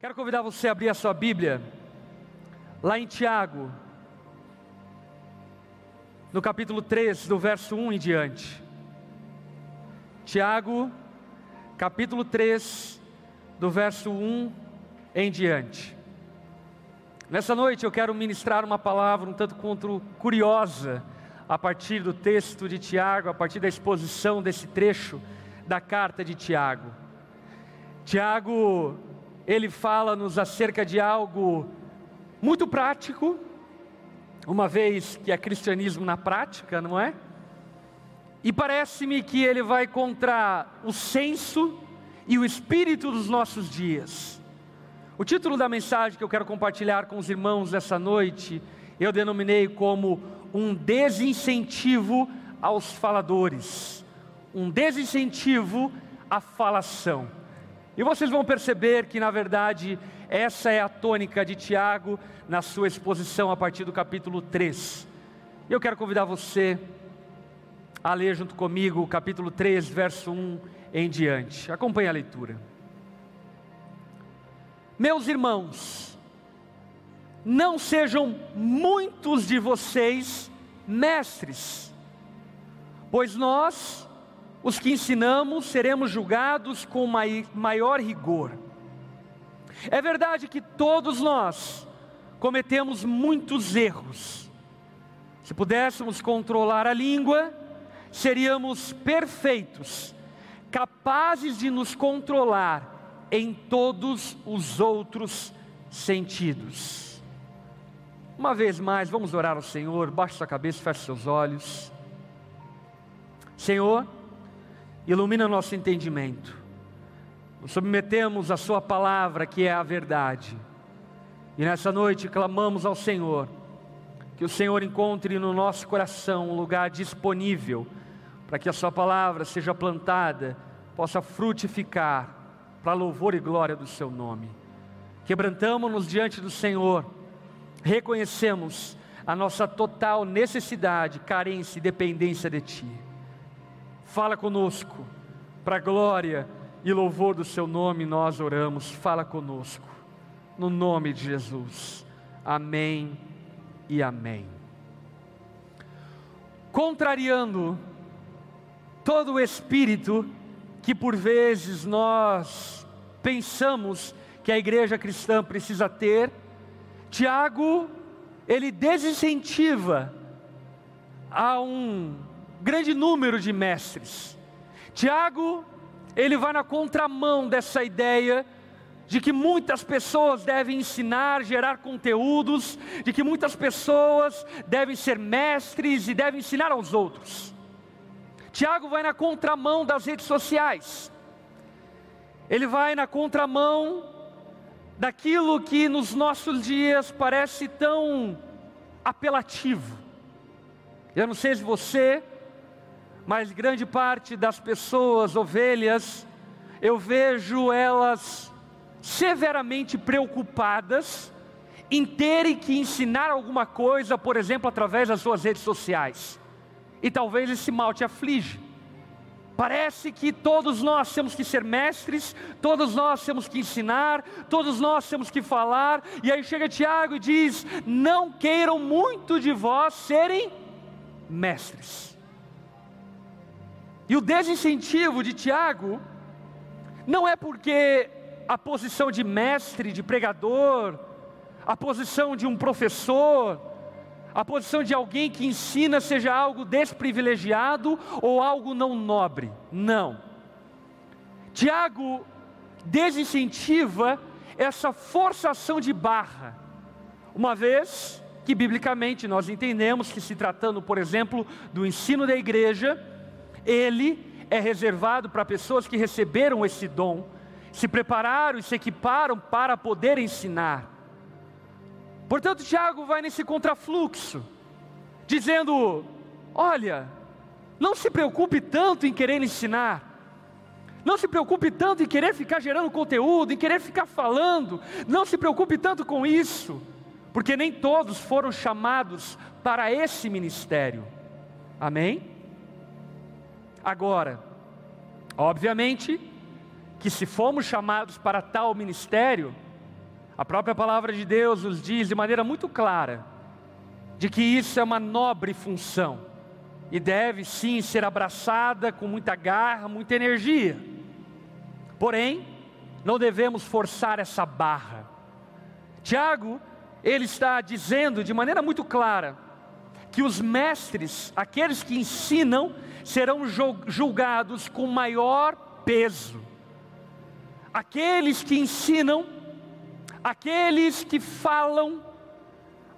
Quero convidar você a abrir a sua Bíblia, lá em Tiago, no capítulo 3, do verso 1 em diante. Tiago, capítulo 3, do verso 1 em diante. Nessa noite eu quero ministrar uma palavra um tanto quanto curiosa, a partir do texto de Tiago, a partir da exposição desse trecho da carta de Tiago. Tiago ele fala-nos acerca de algo muito prático, uma vez que é cristianismo na prática, não é? E parece-me que ele vai contra o senso e o espírito dos nossos dias. O título da mensagem que eu quero compartilhar com os irmãos essa noite, eu denominei como um desincentivo aos faladores, um desincentivo à falação. E vocês vão perceber que, na verdade, essa é a tônica de Tiago na sua exposição a partir do capítulo 3. Eu quero convidar você a ler junto comigo o capítulo 3, verso 1 em diante. Acompanhe a leitura. Meus irmãos, não sejam muitos de vocês mestres, pois nós os que ensinamos seremos julgados com maior rigor. É verdade que todos nós cometemos muitos erros. Se pudéssemos controlar a língua, seríamos perfeitos, capazes de nos controlar em todos os outros sentidos. Uma vez mais, vamos orar ao Senhor, baixe sua cabeça, feche seus olhos. Senhor, ilumina nosso entendimento. Nos submetemos à Sua palavra, que é a verdade. E nessa noite clamamos ao Senhor, que o Senhor encontre no nosso coração um lugar disponível, para que a Sua palavra seja plantada, possa frutificar, para louvor e glória do Seu nome. Quebrantamos-nos diante do Senhor, reconhecemos a nossa total necessidade, carência e dependência de Ti. Fala conosco, para glória e louvor do Seu nome nós oramos. Fala conosco, no nome de Jesus. Amém e amém. Contrariando todo o espírito que por vezes nós pensamos que a igreja cristã precisa ter, Tiago, ele desincentiva a um grande número de mestres. Tiago, ele vai na contramão dessa ideia de que muitas pessoas devem ensinar, gerar conteúdos, de que muitas pessoas devem ser mestres e devem ensinar aos outros. Tiago vai na contramão das redes sociais. Ele vai na contramão daquilo que nos nossos dias parece tão apelativo. Eu não sei se você mas grande parte das pessoas, ovelhas, eu vejo elas severamente preocupadas em terem que ensinar alguma coisa, por exemplo, através das suas redes sociais. E talvez esse mal te aflige. Parece que todos nós temos que ser mestres, todos nós temos que ensinar, todos nós temos que falar, e aí chega Tiago e diz: Não queiram muito de vós serem mestres. E o desincentivo de Tiago não é porque a posição de mestre, de pregador, a posição de um professor, a posição de alguém que ensina seja algo desprivilegiado ou algo não nobre. Não. Tiago desincentiva essa forçação de barra, uma vez que biblicamente nós entendemos que se tratando, por exemplo, do ensino da igreja, ele é reservado para pessoas que receberam esse dom, se prepararam e se equiparam para poder ensinar. Portanto, Tiago vai nesse contrafluxo, dizendo: olha, não se preocupe tanto em querer ensinar, não se preocupe tanto em querer ficar gerando conteúdo, em querer ficar falando, não se preocupe tanto com isso, porque nem todos foram chamados para esse ministério. Amém? Agora, obviamente, que se fomos chamados para tal ministério, A própria palavra de Deus nos diz de maneira muito clara de que isso é uma nobre função e deve sim ser abraçada com muita garra, muita energia. Porém, não devemos forçar essa barra. Tiago, ele está dizendo de maneira muito clara que os mestres, aqueles que ensinam, serão julgados com maior peso. Aqueles que ensinam, aqueles que falam,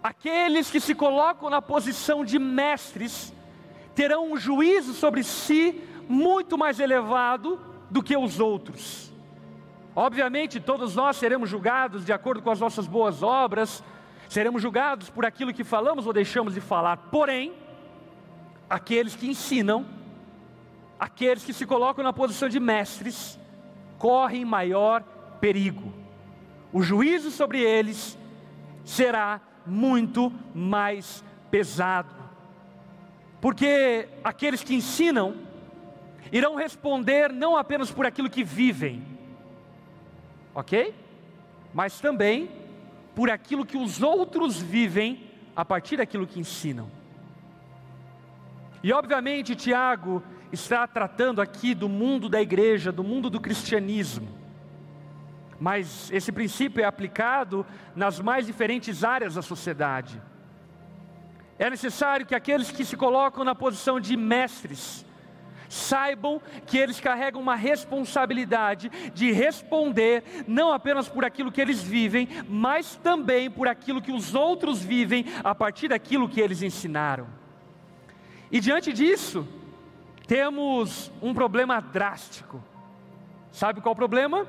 aqueles que se colocam na posição de mestres, terão um juízo sobre si muito mais elevado do que os outros. Obviamente, todos nós seremos julgados de acordo com as nossas boas obras, seremos julgados por aquilo que falamos ou deixamos de falar. Porém, aqueles que ensinam, aqueles que se colocam na posição de mestres, correm maior perigo. O juízo sobre eles será muito mais pesado. Porque aqueles que ensinam irão responder não apenas por aquilo que vivem, ok? Mas também por aquilo que os outros vivem a partir daquilo que ensinam. E obviamente Tiago está tratando aqui do mundo da igreja, do mundo do cristianismo. Mas esse princípio é aplicado nas mais diferentes áreas da sociedade. É necessário que aqueles que se colocam na posição de mestres saibam que eles carregam uma responsabilidade de responder não apenas por aquilo que eles vivem, mas também por aquilo que os outros vivem a partir daquilo que eles ensinaram. E diante disso, temos um problema drástico. Sabe qual o problema?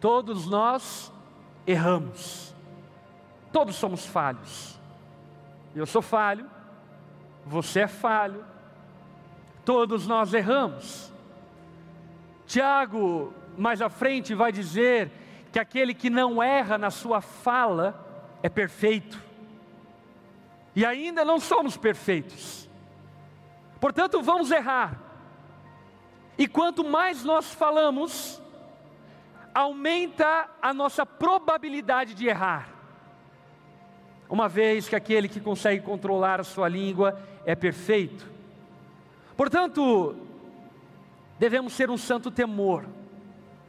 Todos nós erramos. Todos somos falhos. Eu sou falho, você é falho, todos nós erramos. Tiago, mais à frente, vai dizer que aquele que não erra na sua fala é perfeito. E ainda não somos perfeitos. Portanto, vamos errar. E quanto mais nós falamos, aumenta a nossa probabilidade de errar uma vez que aquele que consegue controlar a sua língua é perfeito. Portanto, devemos ter um santo temor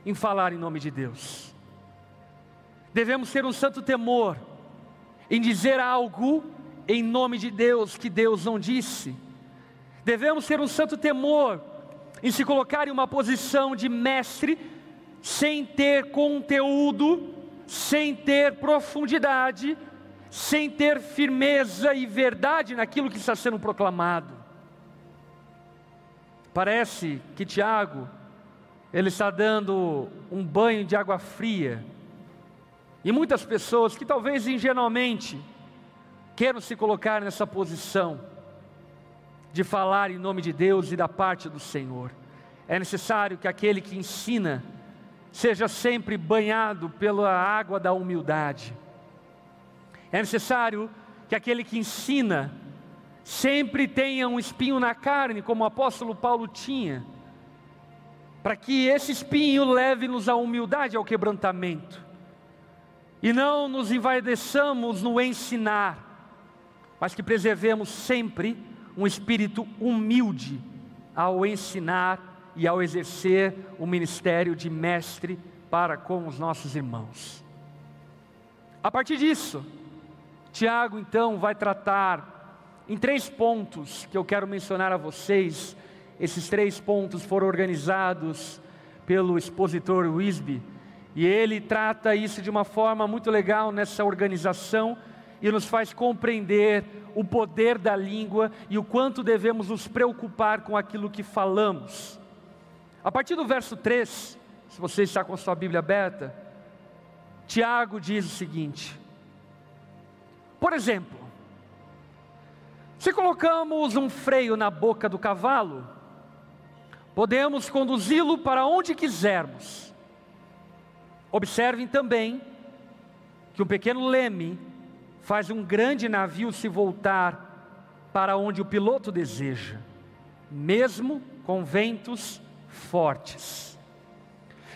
em falar em nome de Deus. Devemos ter um santo temor em dizer algo em nome de Deus que Deus não disse. Devemos ter um santo temor em se colocar em uma posição de mestre sem ter conteúdo, sem ter profundidade, sem ter firmeza e verdade naquilo que está sendo proclamado. Parece que Tiago, ele está dando um banho de água fria, e muitas pessoas que talvez ingenuamente queiram se colocar nessa posição de falar em nome de Deus e da parte do Senhor. É necessário que aquele que ensina seja sempre banhado pela água da humildade é necessário que aquele que ensina sempre tenha um espinho na carne, como o apóstolo Paulo tinha, para que esse espinho leve-nos à humildade, ao quebrantamento, e não nos envaideçamos no ensinar, mas que preservemos sempre um espírito humilde ao ensinar e ao exercer o ministério de mestre para com os nossos irmãos. A partir disso, Tiago então vai tratar em três pontos que eu quero mencionar a vocês. Esses três pontos foram organizados pelo expositor Wisby, e ele trata isso de uma forma muito legal nessa organização e nos faz compreender o poder da língua e o quanto devemos nos preocupar com aquilo que falamos. A partir do verso 3, se você está com a sua Bíblia aberta, Tiago diz o seguinte: por exemplo, se colocamos um freio na boca do cavalo, podemos conduzi-lo para onde quisermos. Observem também que um pequeno leme faz um grande navio se voltar para onde o piloto deseja, mesmo com ventos fortes.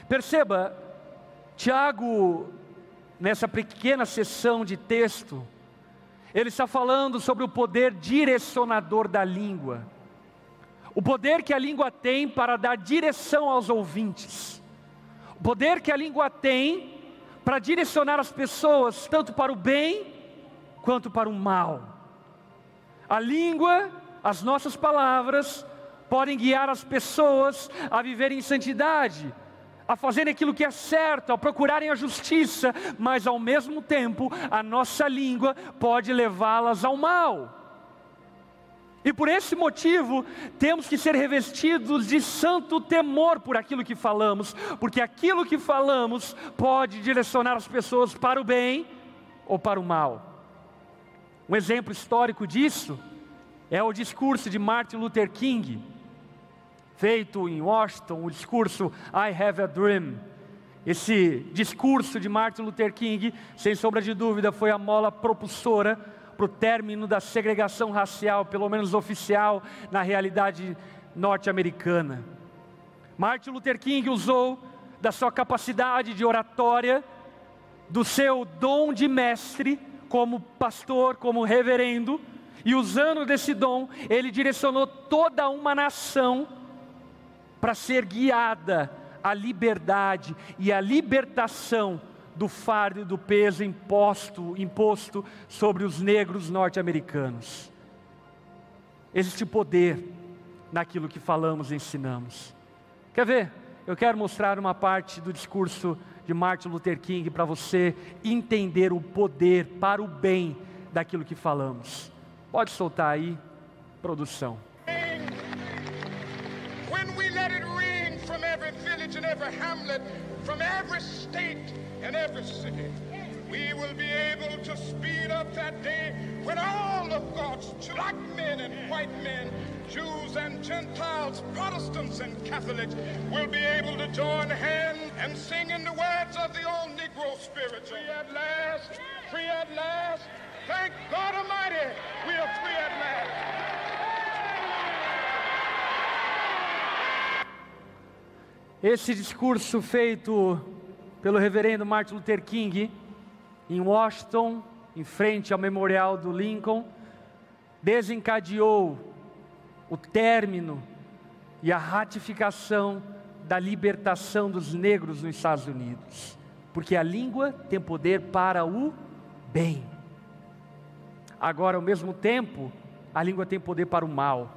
Perceba, Tiago nessa pequena sessão de texto, ele está falando sobre o poder direcionador da língua. O poder que a língua tem para dar direção aos ouvintes. O poder que a língua tem para direcionar as pessoas tanto para o bem quanto para o mal. A língua, as nossas palavras, podem guiar as pessoas a viverem em santidade, a fazerem aquilo que é certo, a procurarem a justiça, mas ao mesmo tempo a nossa língua pode levá-las ao mal. E por esse motivo, temos que ser revestidos de santo temor por aquilo que falamos, porque aquilo que falamos pode direcionar as pessoas para o bem ou para o mal. Um exemplo histórico disso é o discurso de Martin Luther King, feito em Washington, o discurso I Have a Dream. Esse discurso de Martin Luther King, sem sombra de dúvida, foi a mola propulsora para o término da segregação racial, pelo menos oficial, na realidade norte-americana. Martin Luther King usou da sua capacidade de oratória, do seu dom de mestre, como pastor, como reverendo, e usando desse dom, ele direcionou toda uma nação para ser guiada à liberdade e à libertação do fardo e do peso imposto, imposto sobre os negros norte-americanos. Existe poder naquilo que falamos e ensinamos. Quer ver? Eu quero mostrar uma parte do discurso de Martin Luther King para você entender o poder para o bem daquilo que falamos. Pode soltar aí, produção. Every hamlet, from every state and every city, we will be able to speed up that day when all of God's black men and white men, Jews and Gentiles, Protestants and Catholics will be able to join hands and sing in the words of the old Negro spirit. Free at last, free at last. Thank God Almighty, we are free at Esse discurso feito pelo reverendo Martin Luther King em Washington, em frente ao memorial do Lincoln, desencadeou o término e a ratificação da libertação dos negros nos Estados Unidos, porque a língua tem poder para o bem. Agora, ao mesmo tempo, a língua tem poder para o mal.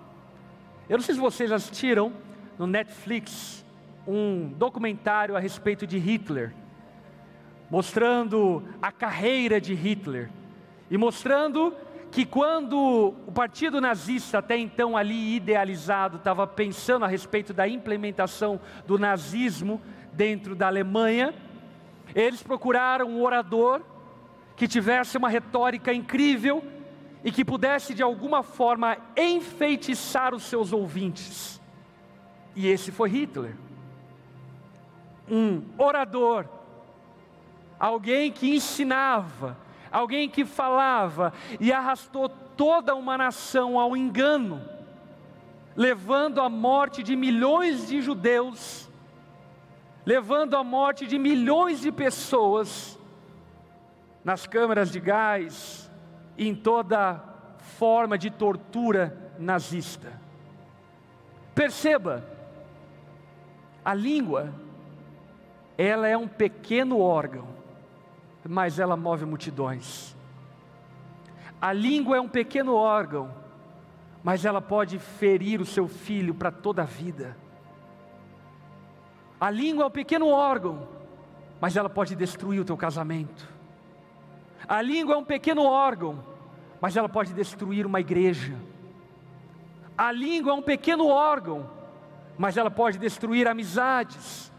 Eu não sei se vocês assistiram no Netflix um documentário a respeito de Hitler, mostrando a carreira de Hitler e mostrando que quando o partido nazista, até então ali idealizado, estava pensando a respeito da implementação do nazismo dentro da Alemanha, eles procuraram um orador que tivesse uma retórica incrível e que pudesse de alguma forma enfeitiçar os seus ouvintes. E esse foi Hitler um orador, alguém que ensinava, alguém que falava e arrastou toda uma nação ao engano, levando à morte de milhões de judeus, levando à morte de milhões de pessoas nas câmaras de gás e em toda forma de tortura nazista. Perceba, a língua ela é um pequeno órgão, mas ela move multidões. A língua é um pequeno órgão, mas ela pode ferir o seu filho para toda a vida. A língua é um pequeno órgão, mas ela pode destruir o teu casamento. A língua é um pequeno órgão, mas ela pode destruir uma igreja. A língua é um pequeno órgão, mas ela pode destruir amizades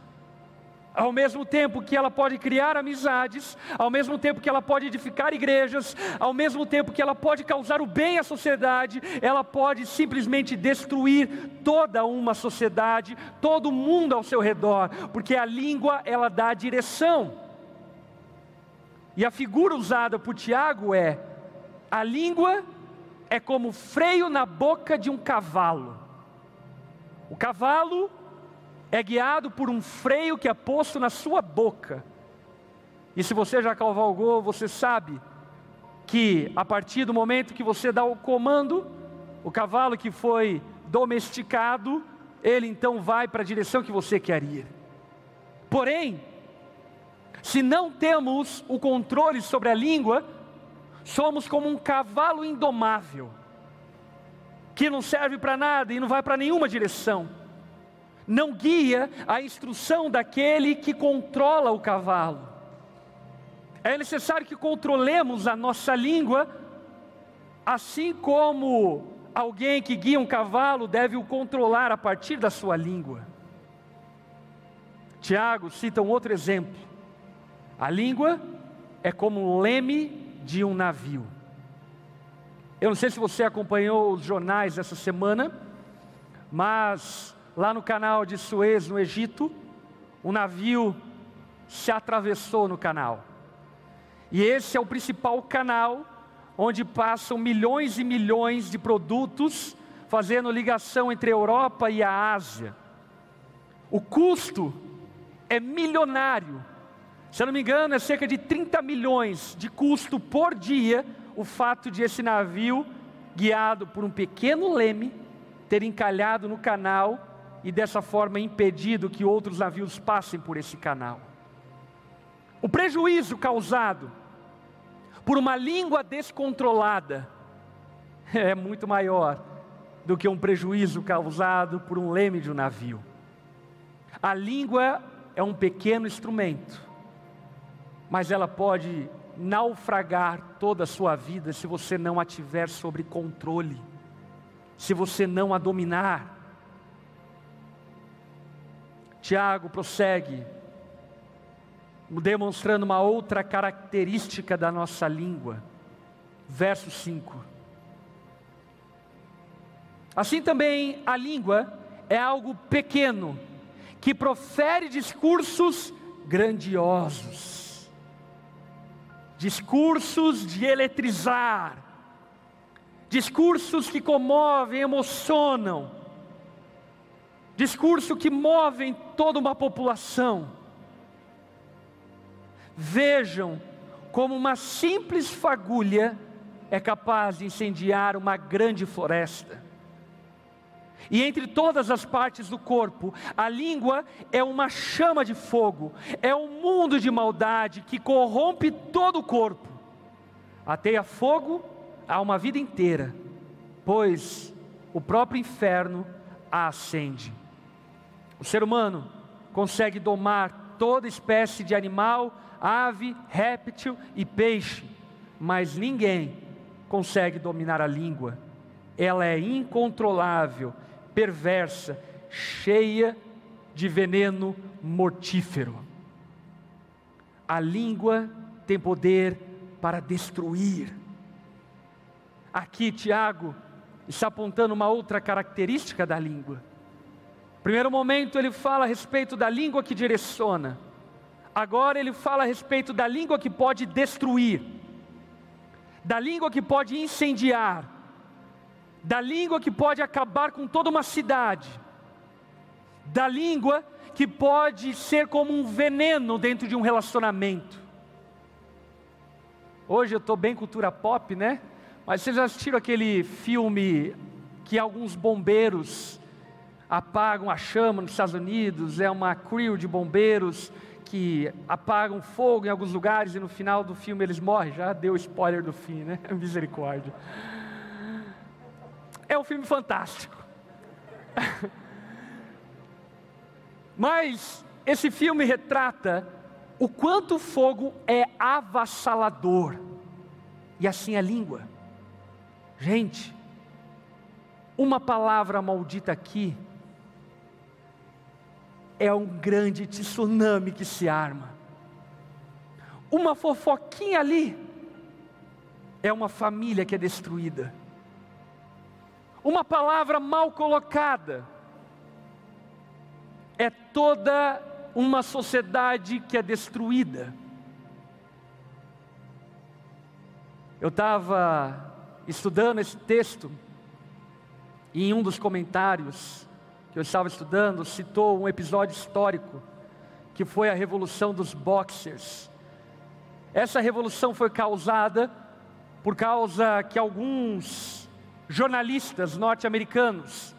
ao mesmo tempo que ela pode criar amizades, ao mesmo tempo que ela pode edificar igrejas, ao mesmo tempo que ela pode causar o bem à sociedade, ela pode simplesmente destruir toda uma sociedade, todo mundo ao seu redor, porque a língua ela dá direção. E a figura usada por Tiago é: a língua é como freio na boca de um cavalo. O cavalo é guiado por um freio que é posto na sua boca. E se você já cavalgou, você sabe que a partir do momento que você dá o comando, o cavalo que foi domesticado, ele então vai para a direção que você quer ir. Porém, se não temos o controle sobre a língua, somos como um cavalo indomável, que não serve para nada e não vai para nenhuma direção. Não guia a instrução daquele que controla o cavalo. É necessário que controlemos a nossa língua, assim como alguém que guia um cavalo deve o controlar a partir da sua língua. Tiago cita um outro exemplo. A língua é como um leme de um navio. Eu não sei se você acompanhou os jornais essa semana, mas lá no canal de Suez, no Egito, um navio se atravessou no canal. E esse é o principal canal onde passam milhões e milhões de produtos, fazendo ligação entre a Europa e a Ásia. O custo é milionário. Se eu não me engano, é cerca de 30 milhões de custo por dia o fato de esse navio, guiado por um pequeno leme, ter encalhado no canal e dessa forma impedido que outros navios passem por esse canal. O prejuízo causado por uma língua descontrolada é muito maior do que um prejuízo causado por um leme de um navio. A língua é um pequeno instrumento, mas ela pode naufragar toda a sua vida se você não a tiver sob controle, se você não a dominar. Tiago prossegue, demonstrando uma outra característica da nossa língua. Verso 5. Assim também a língua é algo pequeno, que profere discursos grandiosos, discursos de eletrizar, discursos que comovem, emocionam, discurso que movem toda uma população. Vejam como uma simples fagulha é capaz de incendiar uma grande floresta. E entre todas as partes do corpo, a língua é uma chama de fogo, é um mundo de maldade que corrompe todo o corpo. Ateia fogo a uma vida inteira, pois o próprio inferno a acende. O ser humano consegue domar toda espécie de animal, ave, réptil e peixe, mas ninguém consegue dominar a língua. Ela é incontrolável perversa, cheia de veneno mortífero. A língua tem poder para destruir. Aqui, Tiago está apontando uma outra característica da língua. Primeiro momento, ele fala a respeito da língua que direciona. Agora, ele fala a respeito da língua que pode destruir, da língua que pode incendiar, da língua que pode acabar com toda uma cidade, da língua que pode ser como um veneno dentro de um relacionamento. Hoje eu estou bem cultura pop, né? Mas vocês assistiram aquele filme que alguns bombeiros apagam a chama nos Estados Unidos? É uma crew de bombeiros que apagam fogo em alguns lugares e no final do filme eles morrem. Já deu spoiler do fim, né? Misericórdia. É um filme fantástico. Mas esse filme retrata o quanto o fogo é avassalador. E assim a língua. Gente, uma palavra maldita aqui é um grande tsunami que se arma. Uma fofoquinha ali é uma família que é destruída. Uma palavra mal colocada é toda uma sociedade que é destruída. Eu estava estudando esse texto e em um dos comentários que eu estava estudando citou um episódio histórico que foi a revolução dos boxers, Essa revolução foi causada por causa que alguns jornalistas norte-americanos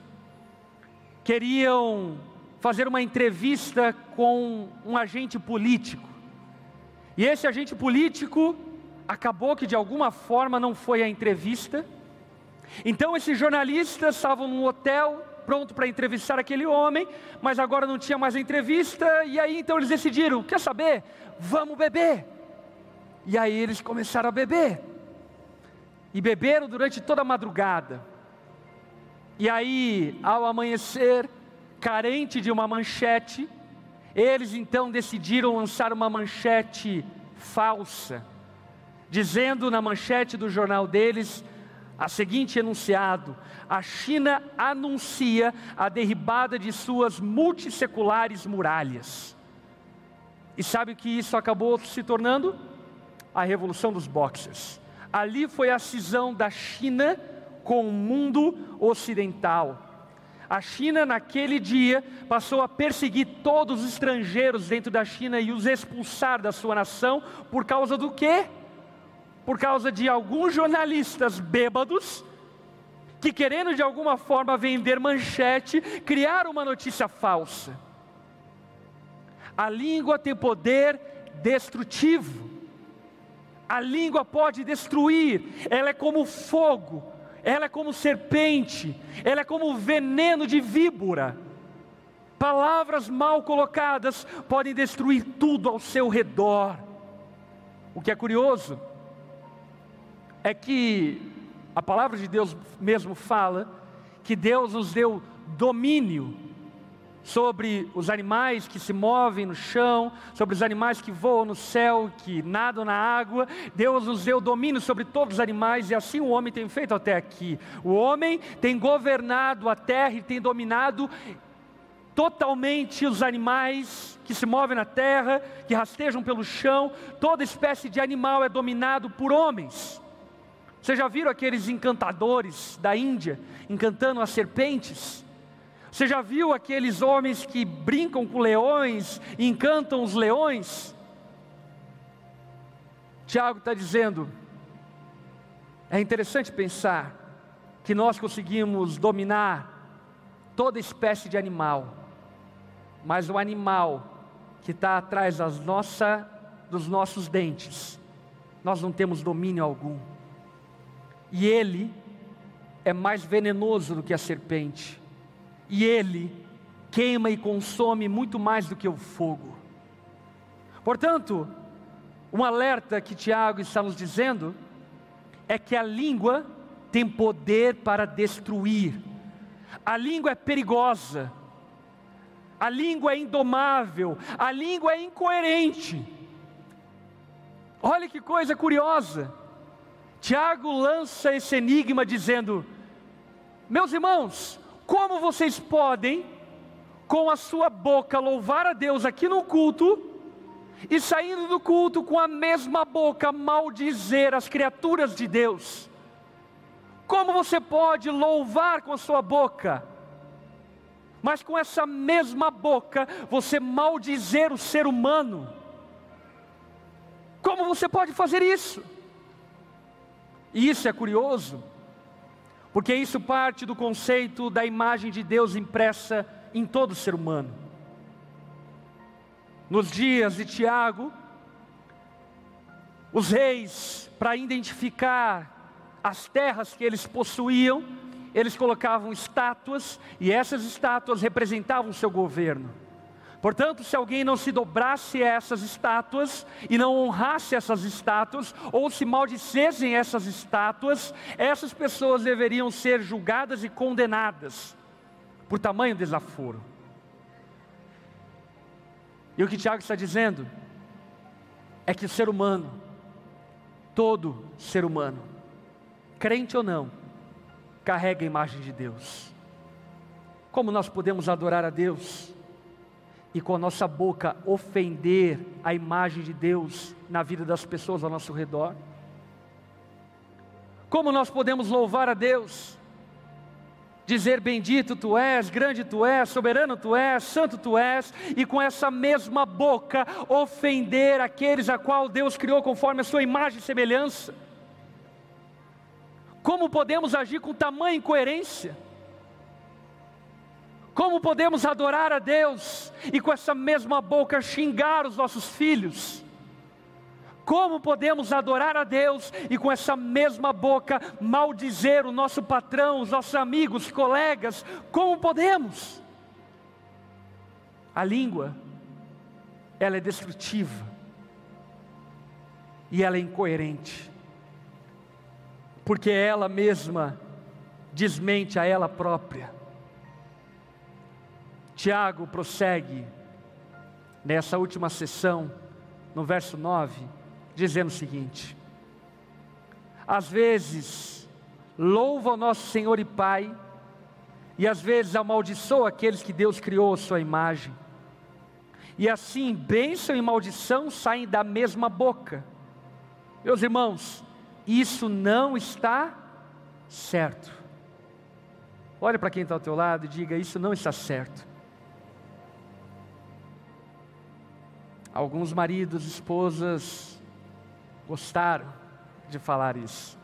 queriam fazer uma entrevista com um agente político. E esse agente político acabou que de alguma forma não foi à entrevista. Então esses jornalistas estavam num hotel pronto para entrevistar aquele homem, mas agora não tinha mais entrevista, e aí então eles decidiram: quer saber? Vamos beber. E aí eles começaram a beber. E beberam durante toda a madrugada. E aí, ao amanhecer, carente de uma manchete, eles então decidiram lançar uma manchete falsa, dizendo na manchete do jornal deles a seguinte enunciado: a China anuncia a derribada de suas multisseculares muralhas. E sabe o que isso acabou se tornando? A revolução dos boxers. Ali foi a cisão da China com o mundo ocidental. A China, naquele dia, passou a perseguir todos os estrangeiros dentro da China e os expulsar da sua nação, por causa do quê? Por causa de alguns jornalistas bêbados, que querendo de alguma forma vender manchete, criaram uma notícia falsa. A língua tem poder destrutivo. A língua pode destruir, ela é como fogo ela é como serpente, ela é como veneno de víbora. Palavras mal colocadas podem destruir tudo ao seu redor. O que é curioso é que a palavra de Deus mesmo fala que Deus nos deu domínio sobre os animais que se movem no chão, sobre os animais que voam no céu, que nadam na água. Deus nos deu domínio sobre todos os animais e assim o homem tem feito até aqui. O homem tem governado a terra e tem dominado totalmente os animais que se movem na terra, que rastejam pelo chão. Toda espécie de animal é dominado por homens. Vocês já viram aqueles encantadores da Índia encantando as serpentes? Você já viu aqueles homens que brincam com leões e encantam os leões? Tiago está dizendo, é interessante pensar que nós conseguimos dominar toda espécie de animal, mas o animal que está atrás das nossa, dos nossos dentes, nós não temos domínio algum. E ele é mais venenoso do que a serpente e ele queima e consome muito mais do que o fogo. Portanto, um alerta que Tiago está nos dizendo é que a língua tem poder para destruir, a língua é perigosa, a língua é indomável, a língua é incoerente. Olha que coisa curiosa. Tiago lança esse enigma dizendo: Meus irmãos, como vocês podem, com a sua boca, louvar a Deus aqui no culto, e saindo do culto com a mesma boca maldizer as criaturas de Deus? Como você pode louvar com a sua boca, mas com essa mesma boca você maldizer o ser humano? Como você pode fazer isso? E isso é curioso, porque isso parte do conceito da imagem de Deus impressa em todo ser humano. Nos dias de Tiago, os reis, para identificar as terras que eles possuíam, eles colocavam estátuas, e essas estátuas representavam o seu governo. Portanto, se alguém não se dobrasse a essas estátuas e não honrasse essas estátuas, ou se maldicessem essas estátuas, essas pessoas deveriam ser julgadas e condenadas por tamanho desaforo. E o que Tiago está dizendo é que o ser humano, todo ser humano, crente ou não, carrega a imagem de Deus. Como nós podemos adorar a Deus? E com a nossa boca ofender a imagem de Deus na vida das pessoas ao nosso redor? Como nós podemos louvar a Deus dizer bendito tu és, grande tu és, soberano tu és, santo tu és, e com essa mesma boca ofender aqueles a qual Deus criou conforme a sua imagem e semelhança? Como podemos agir com tamanha incoerência? Como podemos adorar a Deus e com essa mesma boca xingar os nossos filhos? Como podemos adorar a Deus e com essa mesma boca maldizer o nosso patrão, os nossos amigos, colegas? Como podemos? A língua, ela é destrutiva e ela é incoerente, porque ela mesma desmente a ela própria. Tiago prossegue nessa última sessão, no verso 9 dizendo o seguinte: às vezes louva o nosso Senhor e Pai, e às vezes amaldiçoa aqueles que Deus criou a sua imagem. E assim, bênção e maldição saem da mesma boca. Meus irmãos, isso não está certo. Olha para quem está ao teu lado e diga: Isso não está certo. Alguns maridos, esposas, gostaram de falar isso.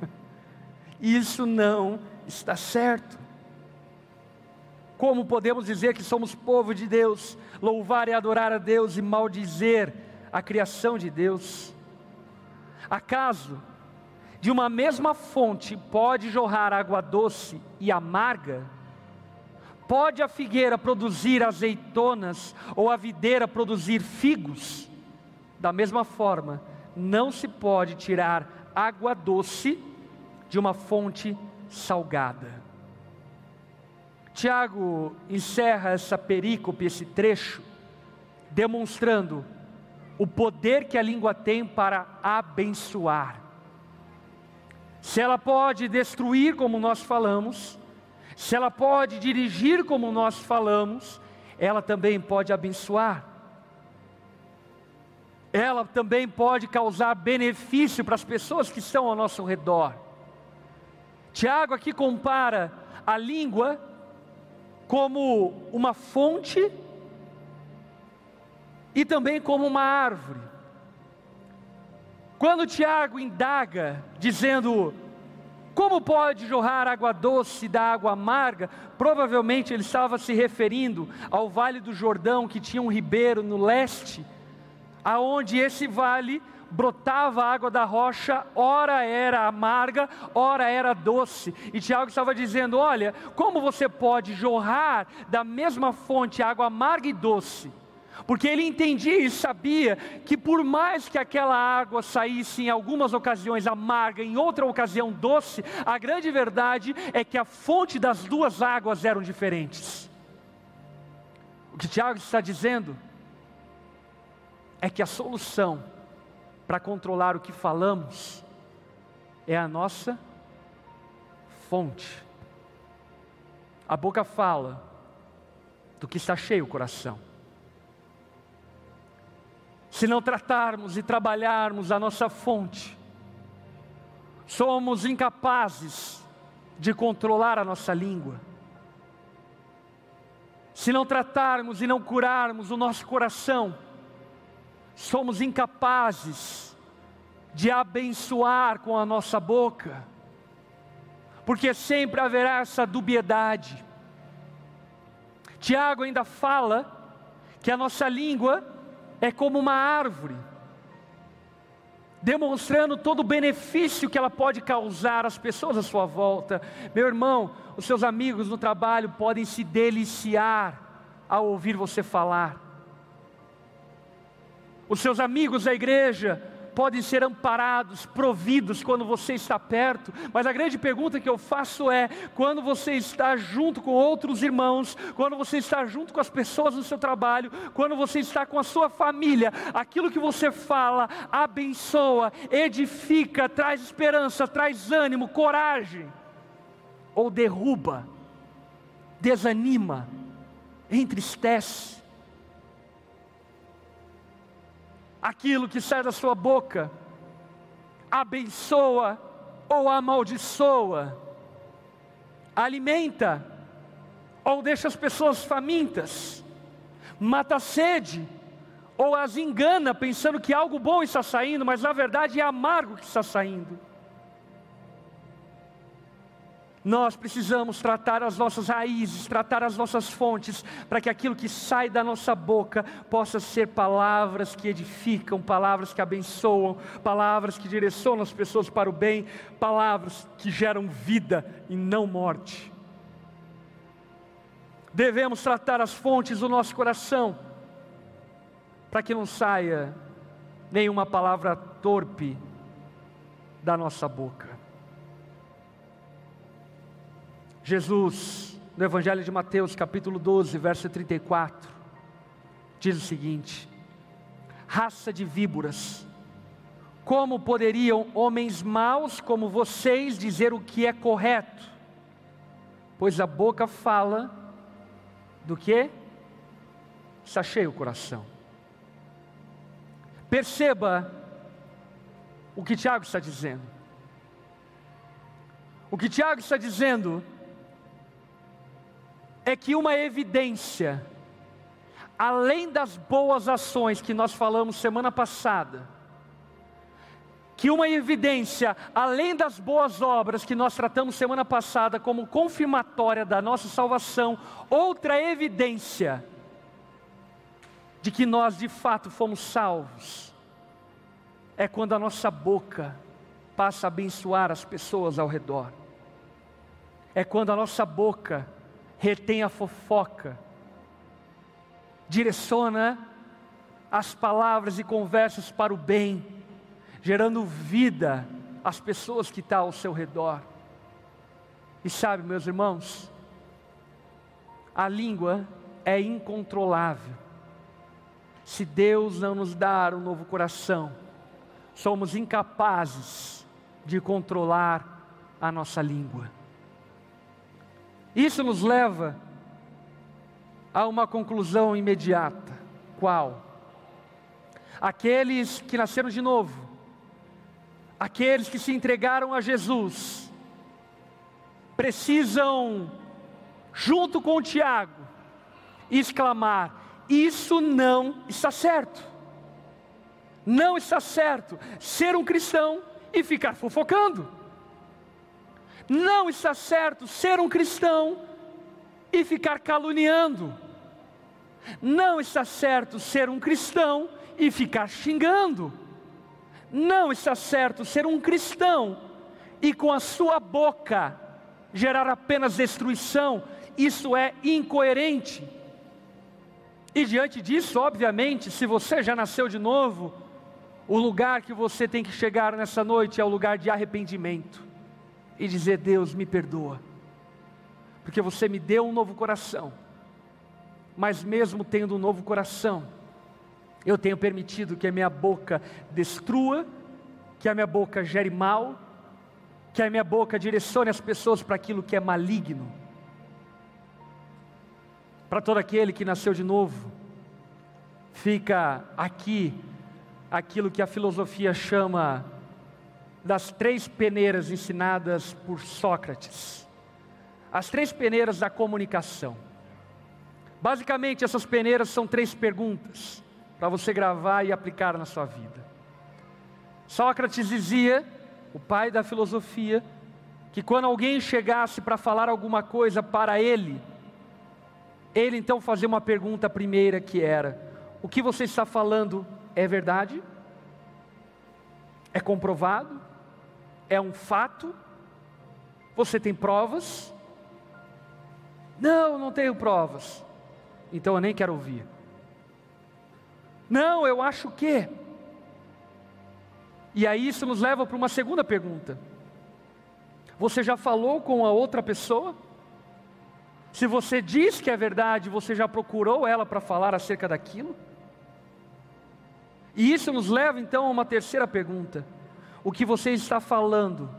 isso não está certo. Como podemos dizer que somos povo de Deus, louvar e adorar a Deus e maldizer a criação de Deus? Acaso de uma mesma fonte pode jorrar água doce e amarga? Pode a figueira produzir azeitonas ou a videira produzir figos? Da mesma forma, não se pode tirar água doce de uma fonte salgada. Tiago encerra essa perícope, esse trecho, demonstrando o poder que a língua tem para abençoar. Se ela pode destruir, como nós falamos, se ela pode dirigir, como nós falamos, ela também pode abençoar ela também pode causar benefício para as pessoas que estão ao nosso redor. Tiago aqui compara a língua como uma fonte e também como uma árvore. Quando Tiago indaga, dizendo: Como pode jorrar água doce da água amarga? Provavelmente ele estava se referindo ao Vale do Jordão, que tinha um ribeiro no leste aonde esse vale brotava a água da rocha, ora era amarga, ora era doce. E Tiago estava dizendo: Olha, como você pode jorrar da mesma fonte água amarga e doce? Porque ele entendia e sabia que, por mais que aquela água saísse em algumas ocasiões amarga, em outra ocasião doce, a grande verdade é que a fonte das duas águas eram diferentes. O que Tiago está dizendo é que a solução para controlar o que falamos é a nossa fonte. A boca fala do que está cheio o coração. Se não tratarmos e trabalharmos a nossa fonte, somos incapazes de controlar a nossa língua. Se não tratarmos e não curarmos o nosso coração, somos incapazes de abençoar com a nossa boca, porque sempre haverá essa dubiedade. Tiago ainda fala que a nossa língua é como uma árvore, demonstrando todo o benefício que ela pode causar às pessoas à sua volta. Meu irmão, os seus amigos no trabalho podem se deliciar ao ouvir você falar. Os seus amigos da igreja podem ser amparados, providos quando você está perto, mas a grande pergunta que eu faço é: quando você está junto com outros irmãos, quando você está junto com as pessoas no seu trabalho, quando você está com a sua família, aquilo que você fala abençoa, edifica, traz esperança, traz ânimo, coragem, ou derruba, desanima, entristece, aquilo que sai da sua boca abençoa ou amaldiçoa. alimenta ou deixa as pessoas famintas, mata a sede ou as engana pensando que algo bom está saindo, mas na verdade é amargo que está saindo. Nós precisamos tratar as nossas raízes, tratar as nossas fontes, para que aquilo que sai da nossa boca possa ser palavras que edificam, palavras que abençoam, palavras que direcionam as pessoas para o bem, palavras que geram vida e não morte. Devemos tratar as fontes do nosso coração, para que não saia nenhuma palavra torpe da nossa boca. Jesus, no Evangelho de Mateus, capítulo 12, verso 34, diz o seguinte: raça de víboras, como poderiam homens maus como vocês dizer o que é correto? Pois a boca fala do que? Está cheio o coração. Perceba o que Tiago está dizendo. O que Tiago está dizendo é que uma evidência, além das boas ações que nós falamos semana passada, que uma evidência, além das boas obras que nós tratamos semana passada como confirmatória da nossa salvação, outra evidência de que nós de fato fomos salvos, é quando a nossa boca passa a abençoar as pessoas ao redor, é quando a nossa boca retém a fofoca, direciona as palavras e conversas para o bem, gerando vida às pessoas que estão ao seu redor. E sabe, meus irmãos, a língua é incontrolável. Se Deus não nos dar um novo coração, somos incapazes de controlar a nossa língua. Isso nos leva a uma conclusão imediata. Qual? Aqueles que nasceram de novo, aqueles que se entregaram a Jesus, precisam, junto com Tiago, exclamar: Isso não está certo. Não está certo ser um cristão e ficar fofocando. Não está certo ser um cristão e ficar caluniando. Não está certo ser um cristão e ficar xingando. Não está certo ser um cristão e com a sua boca gerar apenas destruição. Isso é incoerente. E diante disso, obviamente, se você já nasceu de novo, o lugar que você tem que chegar nessa noite é o lugar de arrependimento e dizer: Deus, me perdoa, porque você me deu um novo coração, mas mesmo tendo um novo coração, eu tenho permitido que a minha boca destrua, que a minha boca gere mal, que a minha boca direcione as pessoas para aquilo que é maligno. Para todo aquele que nasceu de novo, fica aqui aquilo que a filosofia chama das três peneiras ensinadas por Sócrates. As três peneiras da comunicação. Basicamente, essas peneiras são três perguntas para você gravar e aplicar na sua vida. Sócrates dizia, o pai da filosofia, que quando alguém chegasse para falar alguma coisa para ele, ele então fazia uma pergunta primeira que era: O que você está falando é verdade? É comprovado? É um fato? Você tem provas? Não, não tenho provas. Então eu nem quero ouvir. Não, eu acho que. E aí isso nos leva para uma segunda pergunta. Você já falou com a outra pessoa? Se você diz que é verdade, você já procurou ela para falar acerca daquilo? E isso nos leva então a uma terceira pergunta: o que você está falando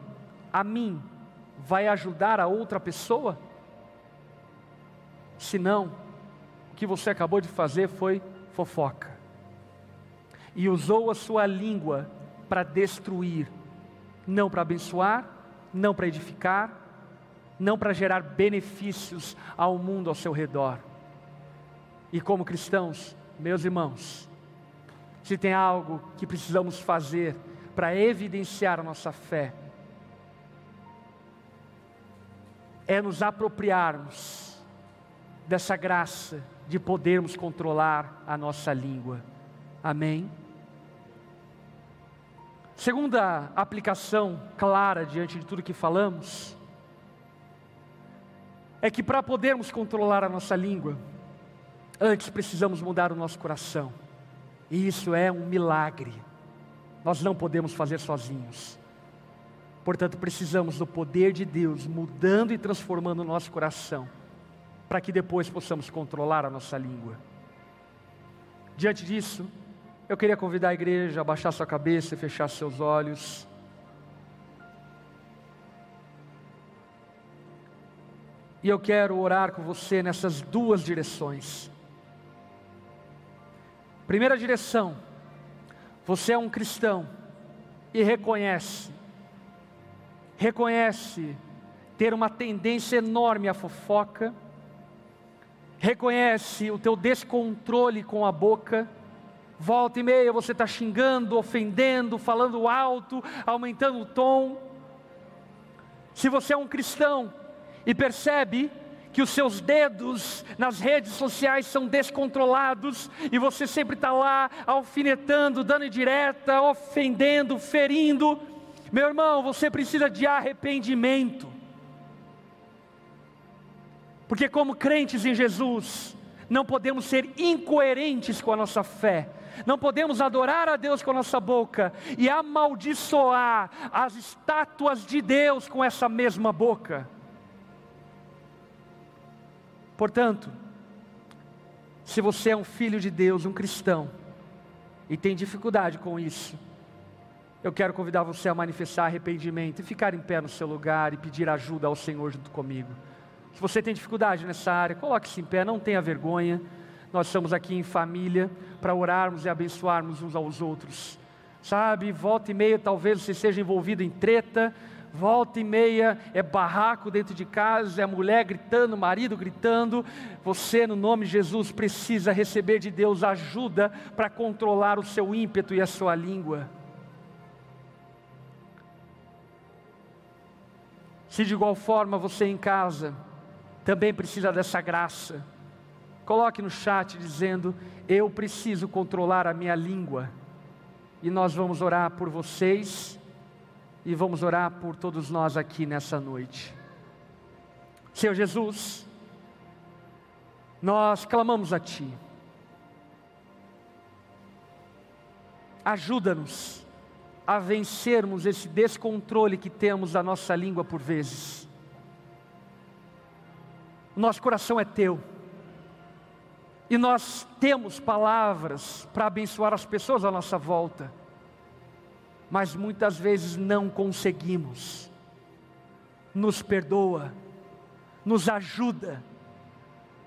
a mim vai ajudar a outra pessoa? Se não, o que você acabou de fazer foi fofoca. E usou a sua língua para destruir, não para abençoar, não para edificar, não para gerar benefícios ao mundo ao seu redor. E como cristãos, meus irmãos, se tem algo que precisamos fazer para evidenciar a nossa fé, é nos apropriarmos dessa graça de podermos controlar a nossa língua. Amém? Segunda aplicação clara diante de tudo que falamos, é que para podermos controlar a nossa língua, antes precisamos mudar o nosso coração, e isso é um milagre, nós não podemos fazer sozinhos. Portanto, precisamos do poder de Deus mudando e transformando o nosso coração, para que depois possamos controlar a nossa língua. Diante disso, eu queria convidar a igreja a baixar sua cabeça e fechar seus olhos. E eu quero orar com você nessas duas direções. Primeira direção, você é um cristão e reconhece reconhece ter uma tendência enorme à fofoca, reconhece o teu descontrole com a boca, volta e meia você está xingando, ofendendo, falando alto, aumentando o tom. Se você é um cristão e percebe que os seus dedos nas redes sociais são descontrolados e você sempre está lá alfinetando, dando direta, ofendendo, ferindo, meu irmão, você precisa de arrependimento. Porque, como crentes em Jesus, não podemos ser incoerentes com a nossa fé, não podemos adorar a Deus com a nossa boca e amaldiçoar as estátuas de Deus com essa mesma boca. Portanto, se você é um filho de Deus, um cristão, e tem dificuldade com isso, eu quero convidar você a manifestar arrependimento e ficar em pé no seu lugar e pedir ajuda ao Senhor junto comigo. Se você tem dificuldade nessa área, coloque-se em pé, não tenha vergonha. Nós estamos aqui em família para orarmos e abençoarmos uns aos outros. Sabe, volta e meia talvez você seja envolvido em treta, volta e meia é barraco dentro de casa, é a mulher gritando, marido gritando. Você, no nome de Jesus, precisa receber de Deus ajuda para controlar o seu ímpeto e a sua língua. Se de igual forma você em casa também precisa dessa graça, coloque no chat dizendo: Eu preciso controlar a minha língua. E nós vamos orar por vocês e vamos orar por todos nós aqui nessa noite. Senhor Jesus, nós clamamos a Ti. Ajuda-nos a vencermos esse descontrole que temos da nossa língua por vezes. Nosso coração é teu. E nós temos palavras para abençoar as pessoas à nossa volta, mas muitas vezes não conseguimos. Nos perdoa, nos ajuda,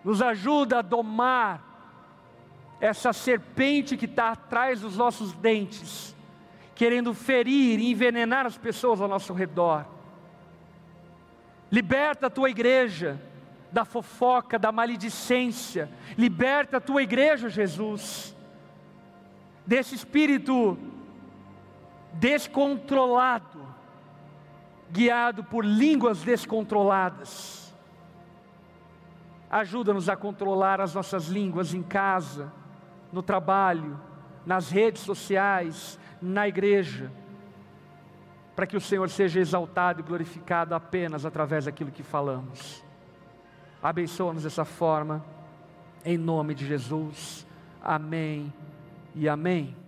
nos ajuda a domar essa serpente que está atrás dos nossos dentes querendo ferir e envenenar as pessoas ao nosso redor. Liberta a tua igreja da fofoca, da maledicência. Liberta a tua igreja, Jesus, desse espírito descontrolado, guiado por línguas descontroladas. Ajuda-nos a controlar as nossas línguas em casa, no trabalho, nas redes sociais, na igreja, para que o Senhor seja exaltado e glorificado apenas através daquilo que falamos. Abençoa-nos dessa forma, em nome de Jesus. Amém e amém.